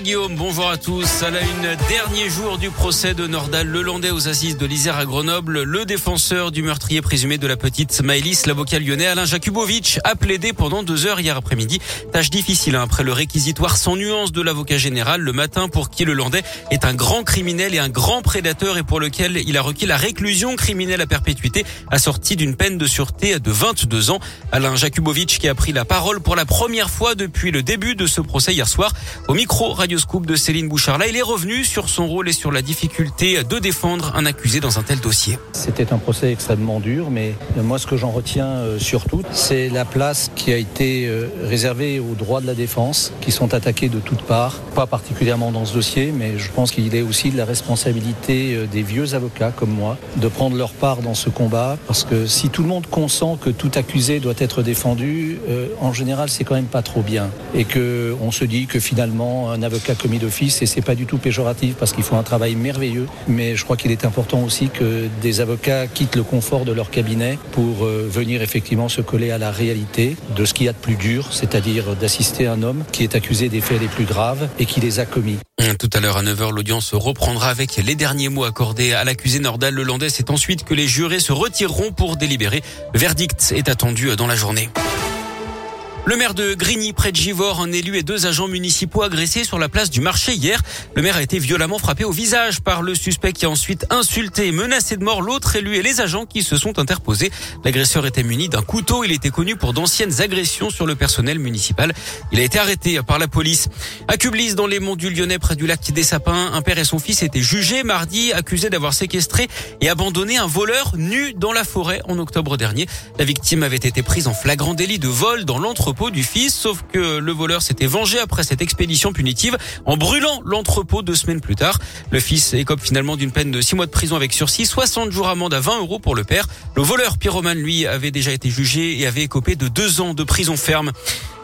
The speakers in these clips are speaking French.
Bonjour Guillaume, bonjour à tous. À la une, dernier jour du procès de Nordal Lelandais aux assises de l'Isère à Grenoble. Le défenseur du meurtrier présumé de la petite Maëlys, l'avocat lyonnais Alain Jakubowicz, a plaidé pendant deux heures hier après-midi. Tâche difficile hein, après le réquisitoire sans nuance de l'avocat général le matin pour qui Lelandais est un grand criminel et un grand prédateur et pour lequel il a requis la réclusion criminelle à perpétuité assortie d'une peine de sûreté de 22 ans. Alain Jakubowicz qui a pris la parole pour la première fois depuis le début de ce procès hier soir au micro Radioscoop de Céline Bouchard. Là, il est revenu sur son rôle et sur la difficulté de défendre un accusé dans un tel dossier. C'était un procès extrêmement dur, mais moi, ce que j'en retiens euh, surtout, c'est la place qui a été euh, réservée aux droits de la défense, qui sont attaqués de toutes parts, pas particulièrement dans ce dossier, mais je pense qu'il est aussi de la responsabilité euh, des vieux avocats comme moi de prendre leur part dans ce combat, parce que si tout le monde consent que tout accusé doit être défendu, en général, c'est quand même pas trop bien, et que on se dit que finalement, un avocat commis d'office, et c'est pas du tout péjoratif parce qu'ils font un travail merveilleux, mais je crois qu'il est important aussi que des avocats quittent le confort de leur cabinet pour euh, venir effectivement se coller à la réalité de ce qu'il y a de plus dur, c'est-à-dire d'assister un homme qui est accusé des faits les plus graves et qui les a commis. Tout à l'heure à 9h, l'audience reprendra avec les derniers mots accordés à l'accusé Nordal Lelandais. C'est ensuite que les jurés se retireront pour délibérer. Verdict est attendu dans la journée. Le maire de Grigny, près de Givors, un élu et deux agents municipaux agressés sur la place du marché hier. Le maire a été violemment frappé au visage par le suspect qui a ensuite insulté et menacé de mort l'autre élu et les agents qui se sont interposés. L'agresseur était muni d'un couteau. Il était connu pour d'anciennes agressions sur le personnel municipal. Il a été arrêté par la police. À Cublis, dans les monts du Lyonnais, près du lac des Sapins, un père et son fils étaient jugés mardi, accusés d'avoir séquestré et abandonné un voleur nu dans la forêt en octobre dernier. La victime avait été prise en flagrant délit de vol dans l'entreprise du fils, sauf que le voleur s'était vengé après cette expédition punitive en brûlant l'entrepôt deux semaines plus tard. Le fils écope finalement d'une peine de six mois de prison avec sursis, 60 jours amende à 20 euros pour le père. Le voleur pyromane, lui, avait déjà été jugé et avait écopé de deux ans de prison ferme.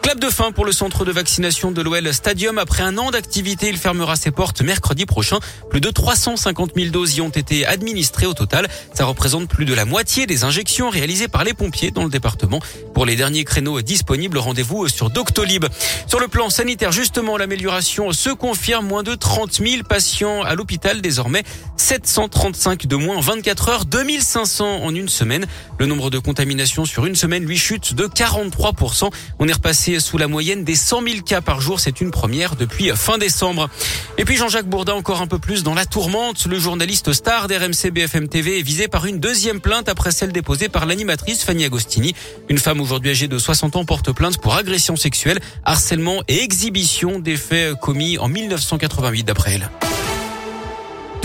Clap de fin pour le centre de vaccination de l'OL Stadium. Après un an d'activité, il fermera ses portes mercredi prochain. Plus de 350 000 doses y ont été administrées au total. Ça représente plus de la moitié des injections réalisées par les pompiers dans le département. Pour les derniers créneaux disponibles, rendez-vous sur Doctolib. Sur le plan sanitaire, justement, l'amélioration se confirme. Moins de 30 000 patients à l'hôpital désormais. 735 de moins en 24 heures, 2500 en une semaine. Le nombre de contaminations sur une semaine lui chute de 43%. On est repassé sous la moyenne des 100 000 cas par jour. C'est une première depuis fin décembre. Et puis Jean-Jacques Bourdin encore un peu plus dans la tourmente. Le journaliste star d'RMC BFM TV est visé par une deuxième plainte après celle déposée par l'animatrice Fanny Agostini. Une femme aujourd'hui âgée de 60 ans porte plainte pour agression sexuelle, harcèlement et exhibition des faits commis en 1988 d'après elle.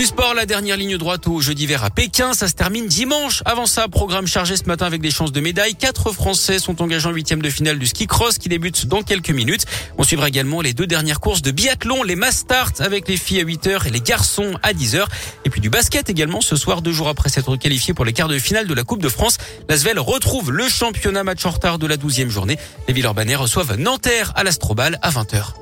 Du sport, la dernière ligne droite au jeu d'hiver à Pékin, ça se termine dimanche. Avant ça, programme chargé ce matin avec des chances de médaille. Quatre Français sont engagés en huitième de finale du ski cross qui débute dans quelques minutes. On suivra également les deux dernières courses de biathlon, les Mastart avec les filles à 8 heures et les garçons à 10 heures. Et puis du basket également ce soir, deux jours après s'être qualifié pour les quarts de finale de la Coupe de France. L'Asvel retrouve le championnat match en retard de la douzième journée. Les Villeurbanais reçoivent Nanterre à l'Astrobal à 20h.